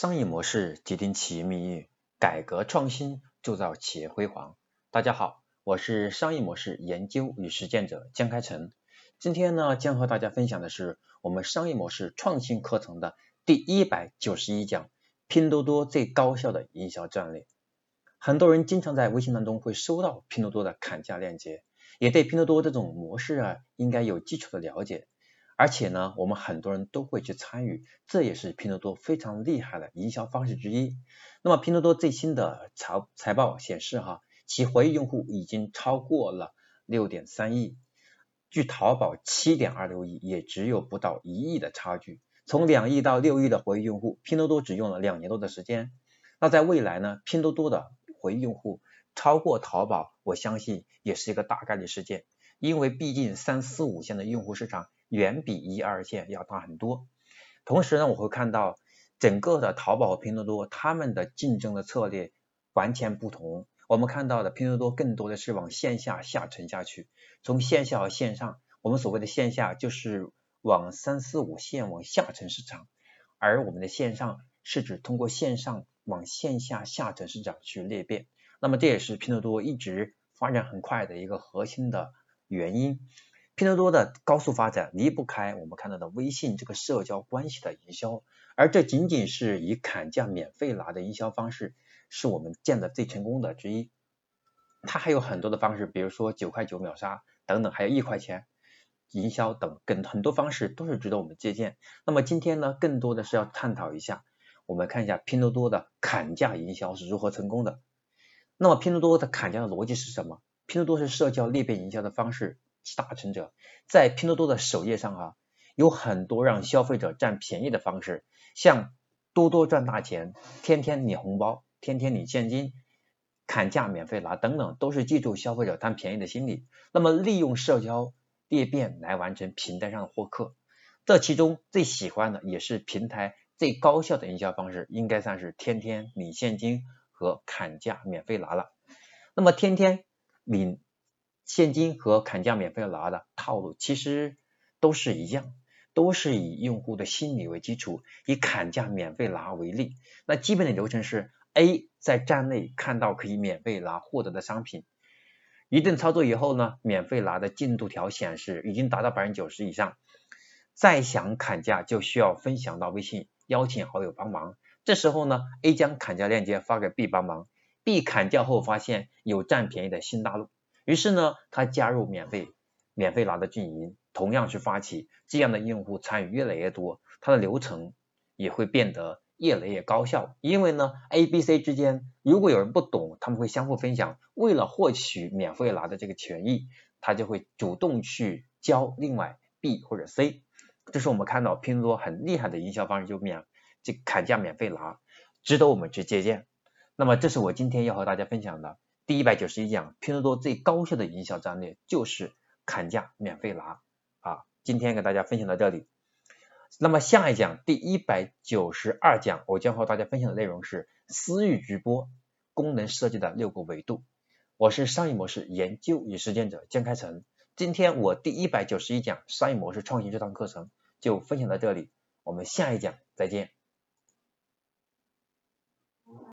商业模式决定企业命运，改革创新铸造企业辉煌。大家好，我是商业模式研究与实践者江开成。今天呢，将和大家分享的是我们商业模式创新课程的第一百九十一讲：拼多多最高效的营销战略。很多人经常在微信当中会收到拼多多的砍价链接，也对拼多多这种模式啊，应该有基础的了解。而且呢，我们很多人都会去参与，这也是拼多多非常厉害的营销方式之一。那么拼多多最新的财财报显示，哈，其活跃用户已经超过了六点三亿，距淘宝七点二六亿也只有不到一亿的差距。从两亿到六亿的活跃用户，拼多多只用了两年多的时间。那在未来呢，拼多多的活跃用户超过淘宝，我相信也是一个大概率事件，因为毕竟三四五线的用户市场。远比一二线要大很多。同时呢，我会看到整个的淘宝和拼多多，他们的竞争的策略完全不同。我们看到的拼多多更多的是往线下下沉下去，从线下和线上，我们所谓的线下就是往三四五线往下沉市场，而我们的线上是指通过线上往线下下沉市场去裂变。那么这也是拼多多一直发展很快的一个核心的原因。拼多多的高速发展离不开我们看到的微信这个社交关系的营销，而这仅仅是以砍价免费拿的营销方式，是我们见的最成功的之一。它还有很多的方式，比如说九块九秒杀等等，还有一块钱营销等，跟很多方式都是值得我们借鉴。那么今天呢，更多的是要探讨一下，我们看一下拼多多的砍价营销是如何成功的。那么拼多多的砍价的逻辑是什么？拼多多是社交裂变营销的方式。达成者在拼多多的首页上啊，有很多让消费者占便宜的方式，像多多赚大钱、天天领红包、天天领现金、砍价免费拿等等，都是记住消费者贪便宜的心理。那么利用社交裂变来完成平台上的获客，这其中最喜欢的也是平台最高效的营销方式，应该算是天天领现金和砍价免费拿了。那么天天领。现金和砍价免费拿的套路其实都是一样，都是以用户的心理为基础，以砍价免费拿为例。那基本的流程是：A 在站内看到可以免费拿获得的商品，一顿操作以后呢，免费拿的进度条显示已经达到百分之九十以上。再想砍价就需要分享到微信，邀请好友帮忙。这时候呢，A 将砍价链接发给 B 帮忙，B 砍价后发现有占便宜的新大陆。于是呢，他加入免费免费拿的运营，同样是发起这样的用户参与越来越多，它的流程也会变得越来越高效。因为呢，A、B、C 之间如果有人不懂，他们会相互分享，为了获取免费拿的这个权益，他就会主动去教另外 B 或者 C。这是我们看到拼多多很厉害的营销方式，就免这砍价免费拿，值得我们去借鉴。那么，这是我今天要和大家分享的。第一百九十一讲，拼多多最高效的营销战略就是砍价免费拿啊！今天给大家分享到这里。那么下一讲第一百九十二讲，我将和大家分享的内容是私域直播功能设计的六个维度。我是商业模式研究与实践者江开成。今天我第一百九十一讲商业模式创新这堂课程就分享到这里，我们下一讲再见。